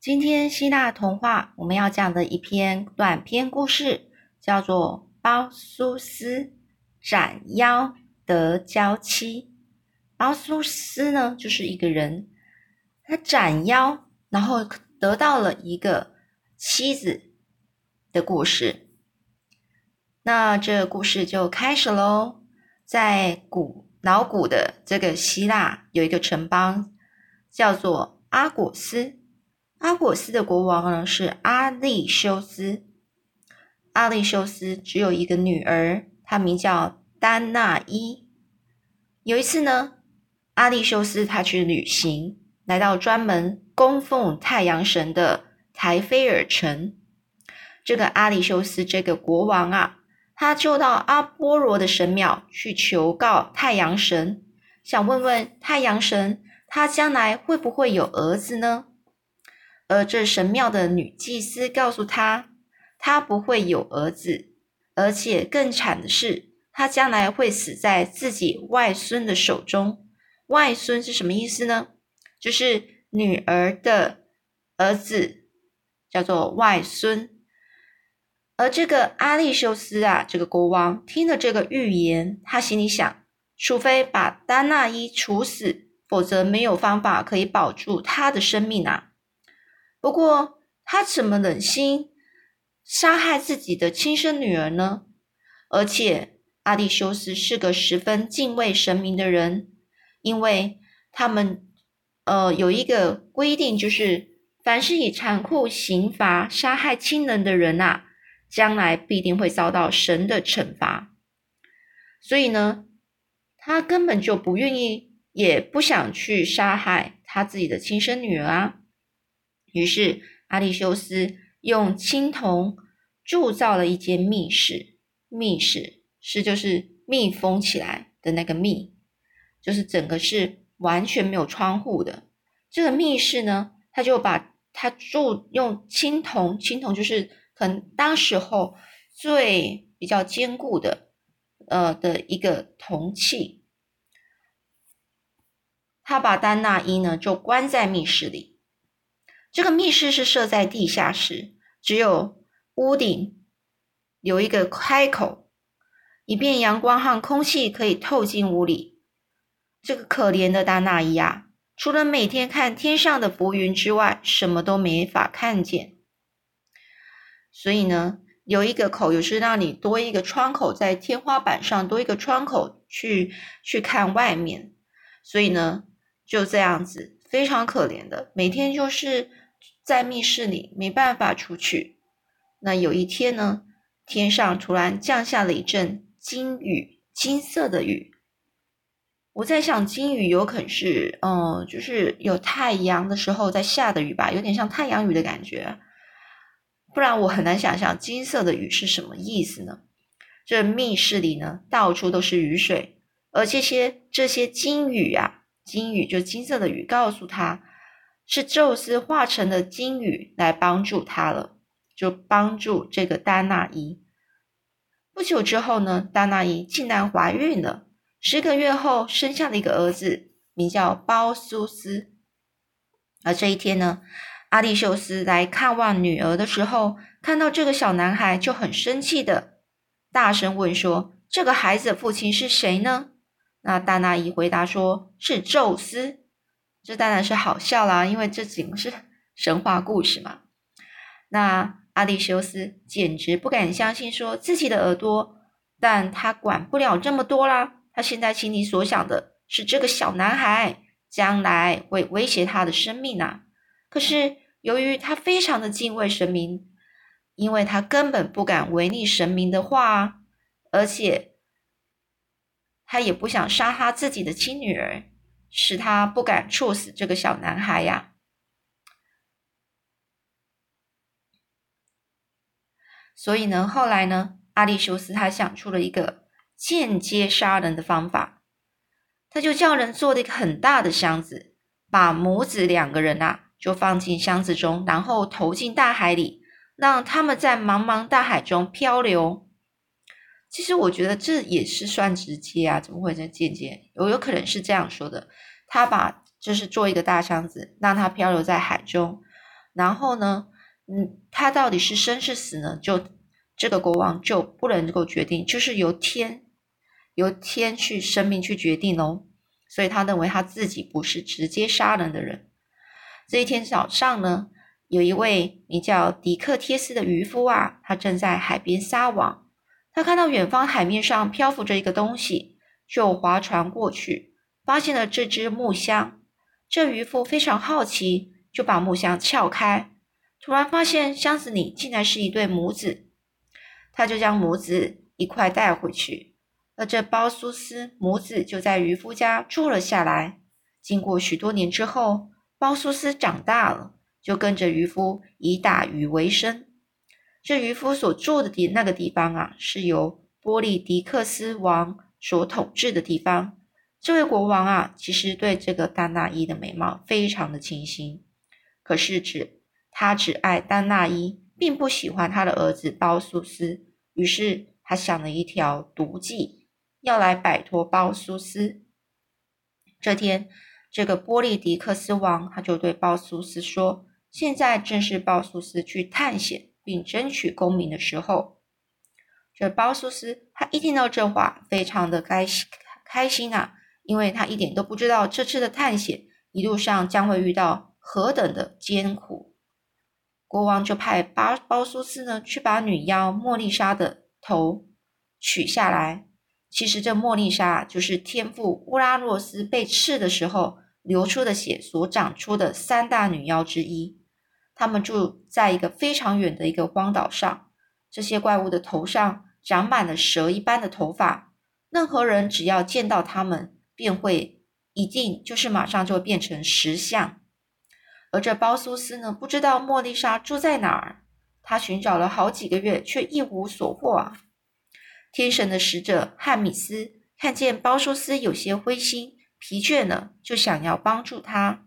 今天希腊童话我们要讲的一篇短篇故事，叫做《包苏斯斩妖得娇妻》。包苏斯呢，就是一个人，他斩妖，然后得到了一个妻子的故事。那这故事就开始喽。在古老古的这个希腊，有一个城邦叫做阿果斯。阿果斯的国王呢是阿利修斯。阿利修斯只有一个女儿，她名叫丹娜伊。有一次呢，阿利修斯他去旅行，来到专门供奉太阳神的台菲尔城。这个阿利修斯这个国王啊，他就到阿波罗的神庙去求告太阳神，想问问太阳神，他将来会不会有儿子呢？而这神庙的女祭司告诉他，他不会有儿子，而且更惨的是，他将来会死在自己外孙的手中。外孙是什么意思呢？就是女儿的儿子，叫做外孙。而这个阿利修斯啊，这个国王听了这个预言，他心里想：除非把丹娜伊处死，否则没有方法可以保住他的生命啊。不过，他怎么忍心杀害自己的亲生女儿呢？而且，阿蒂修斯是个十分敬畏神明的人，因为他们呃有一个规定，就是凡是以残酷刑罚杀害亲人的人呐，将来必定会遭到神的惩罚。所以呢，他根本就不愿意，也不想去杀害他自己的亲生女儿啊。于是，阿利修斯用青铜铸造了一间密室。密室是就是密封起来的那个密，就是整个是完全没有窗户的。这个密室呢，他就把它铸用青铜，青铜就是可能当时候最比较坚固的，呃的一个铜器。他把丹娜伊呢就关在密室里。这个密室是设在地下室，只有屋顶有一个开口，以便阳光和空气可以透进屋里。这个可怜的达纳伊啊，除了每天看天上的浮云之外，什么都没法看见。所以呢，有一个口，就是让你多一个窗口，在天花板上多一个窗口去去看外面。所以呢，就这样子，非常可怜的，每天就是。在密室里没办法出去。那有一天呢，天上突然降下了一阵金雨，金色的雨。我在想，金雨有可能是，嗯，就是有太阳的时候在下的雨吧，有点像太阳雨的感觉。不然我很难想象金色的雨是什么意思呢？这密室里呢，到处都是雨水，而这些这些金雨啊，金鱼就金色的鱼，告诉他。是宙斯化成的金鱼来帮助他了，就帮助这个丹娜伊。不久之后呢，丹娜伊竟然怀孕了，十个月后生下了一个儿子，名叫包苏斯。而这一天呢，阿利修斯来看望女儿的时候，看到这个小男孩就很生气的大声问说：“这个孩子的父亲是谁呢？”那大娜伊回答说：“是宙斯。”这当然是好笑啦，因为这仅是 神话故事嘛。那阿利修斯简直不敢相信，说自己的耳朵，但他管不了这么多啦。他现在心里所想的是这个小男孩将来会威胁他的生命啊。可是由于他非常的敬畏神明，因为他根本不敢违逆神明的话，而且他也不想杀他自己的亲女儿。使他不敢处死这个小男孩呀。所以呢，后来呢，阿利修斯他想出了一个间接杀人的方法，他就叫人做了一个很大的箱子，把母子两个人啊就放进箱子中，然后投进大海里，让他们在茫茫大海中漂流。其实我觉得这也是算直接啊，怎么会是间接？有有可能是这样说的，他把就是做一个大箱子，让它漂流在海中，然后呢，嗯，他到底是生是死呢？就这个国王就不能够决定，就是由天由天去生命去决定哦。所以他认为他自己不是直接杀人的人。这一天早上呢，有一位名叫迪克贴斯的渔夫啊，他正在海边撒网。他看到远方海面上漂浮着一个东西，就划船过去，发现了这只木箱。这渔夫非常好奇，就把木箱撬开，突然发现箱子里竟然是一对母子。他就将母子一块带回去，而这包苏斯母子就在渔夫家住了下来。经过许多年之后。包苏斯长大了，就跟着渔夫以打鱼为生。这渔夫所住的地那个地方啊，是由波利迪克斯王所统治的地方。这位国王啊，其实对这个丹娜伊的美貌非常的倾心，可是只他只爱丹娜伊，并不喜欢他的儿子包苏斯。于是他想了一条毒计，要来摆脱包苏斯。这天。这个波利迪克斯王，他就对鲍苏斯说：“现在正是鲍苏斯去探险并争取功名的时候。”这鲍苏斯他一听到这话，非常的开心开心啊，因为他一点都不知道这次的探险一路上将会遇到何等的艰苦。国王就派巴包苏斯呢去把女妖莫丽莎的头取下来。其实这莫丽莎就是天父乌拉诺斯被刺的时候流出的血所长出的三大女妖之一。他们住在一个非常远的一个荒岛上，这些怪物的头上长满了蛇一般的头发，任何人只要见到他们，便会一定就是马上就会变成石像。而这包苏斯呢，不知道莫丽莎住在哪儿，他寻找了好几个月，却一无所获啊。天神的使者汉米斯看见包苏斯有些灰心疲倦了，就想要帮助他。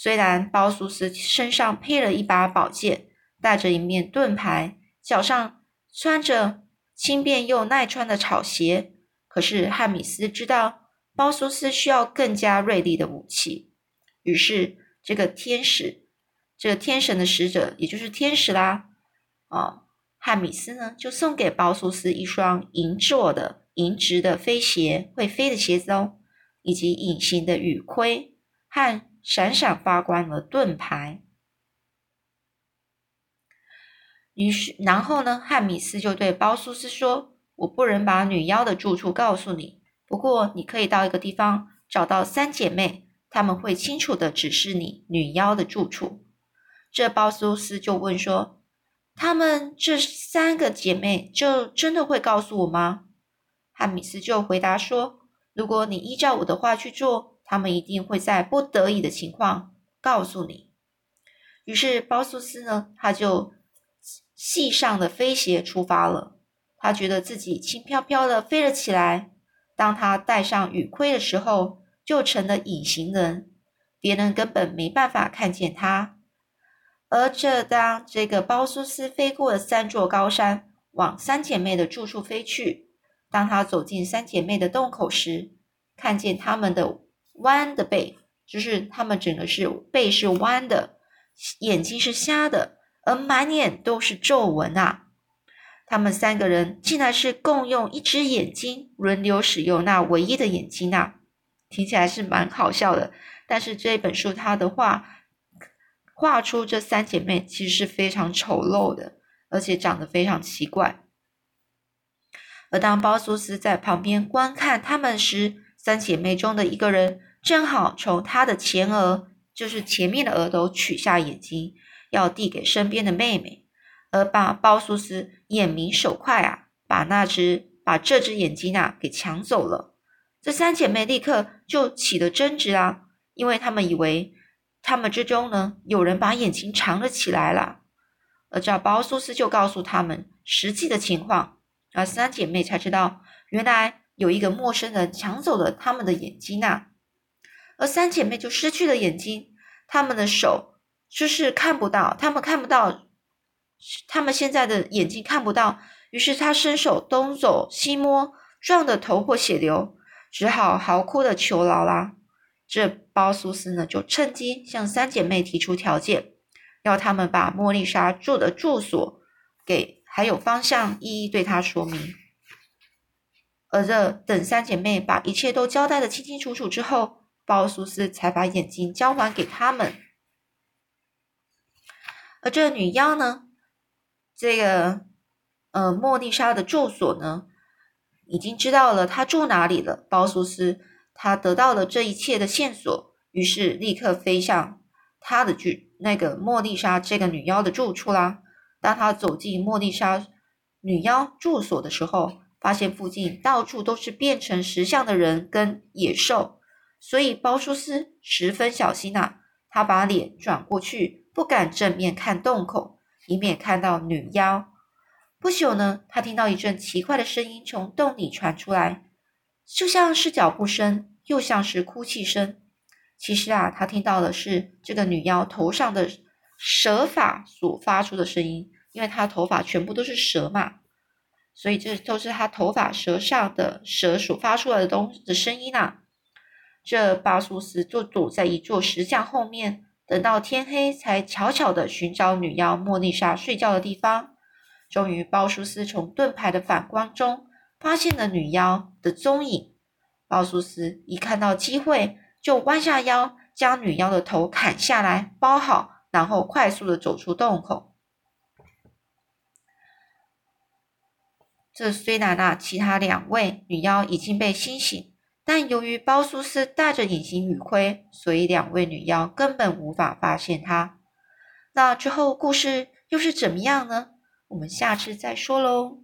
虽然包苏斯身上配了一把宝剑，带着一面盾牌，脚上穿着轻便又耐穿的草鞋，可是汉米斯知道包苏斯需要更加锐利的武器。于是，这个天使，这个天神的使者，也就是天使啦，啊。汉米斯呢，就送给包苏斯一双银做的、银质的飞鞋，会飞的鞋子哦，以及隐形的羽盔和闪闪发光的盾牌。于是，然后呢，汉米斯就对包苏斯说：“我不能把女妖的住处告诉你，不过你可以到一个地方找到三姐妹，他们会清楚的指示你女妖的住处。”这包苏斯就问说。她们这三个姐妹就真的会告诉我吗？汉米斯就回答说：“如果你依照我的话去做，他们一定会在不得已的情况告诉你。”于是包苏斯呢，他就系上的飞鞋出发了。他觉得自己轻飘飘的飞了起来。当他戴上羽盔的时候，就成了隐形人，别人根本没办法看见他。而这当这个包苏斯飞过了三座高山，往三姐妹的住处飞去。当他走进三姐妹的洞口时，看见她们的弯的背，就是她们整个是背是弯的，眼睛是瞎的，而满脸都是皱纹啊！他们三个人竟然是共用一只眼睛，轮流使用那唯一的眼睛啊！听起来是蛮好笑的，但是这本书它的话。画出这三姐妹其实是非常丑陋的，而且长得非常奇怪。而当包苏斯在旁边观看他们时，三姐妹中的一个人正好从她的前额，就是前面的额头取下眼睛，要递给身边的妹妹，而把包苏斯眼明手快啊，把那只把这只眼睛啊给抢走了。这三姐妹立刻就起了争执啊，因为她们以为。他们之中呢，有人把眼睛藏了起来了，而这包苏斯就告诉他们实际的情况，而三姐妹才知道，原来有一个陌生人抢走了他们的眼睛呐，而三姐妹就失去了眼睛，他们的手就是看不到，他们看不到，他们现在的眼睛看不到，于是他伸手东走西摸，撞得头破血流，只好嚎哭的求饶啦。这包苏斯呢，就趁机向三姐妹提出条件，要他们把莫莉莎住的住所给还有方向一一对她说明。而这等三姐妹把一切都交代的清清楚楚之后，鲍苏斯才把眼睛交还给他们。而这女妖呢，这个呃莫莉莎的住所呢，已经知道了她住哪里了。鲍苏斯他得到了这一切的线索，于是立刻飞向他的住那个莫莉莎这个女妖的住处啦。当他走进莫莉莎女妖住所的时候，发现附近到处都是变成石像的人跟野兽，所以包叔斯十分小心呐。他把脸转过去，不敢正面看洞口，以免看到女妖。不久呢，他听到一阵奇怪的声音从洞里传出来，就像是脚步声，又像是哭泣声。其实啊，他听到的是这个女妖头上的蛇发所发出的声音，因为她头发全部都是蛇嘛。所以这都是她头发蛇上的蛇所发出来的东的声音呐。这巴苏斯就躲在一座石像后面，等到天黑才悄悄的寻找女妖莫丽莎睡觉的地方。终于，鲍苏斯从盾牌的反光中发现了女妖的踪影。鲍苏斯一看到机会，就弯下腰将女妖的头砍下来包好，然后快速的走出洞口。这虽然啊，其他两位女妖已经被惊醒，但由于包苏斯戴着隐形雨盔，所以两位女妖根本无法发现他。那之后故事又是怎么样呢？我们下次再说喽。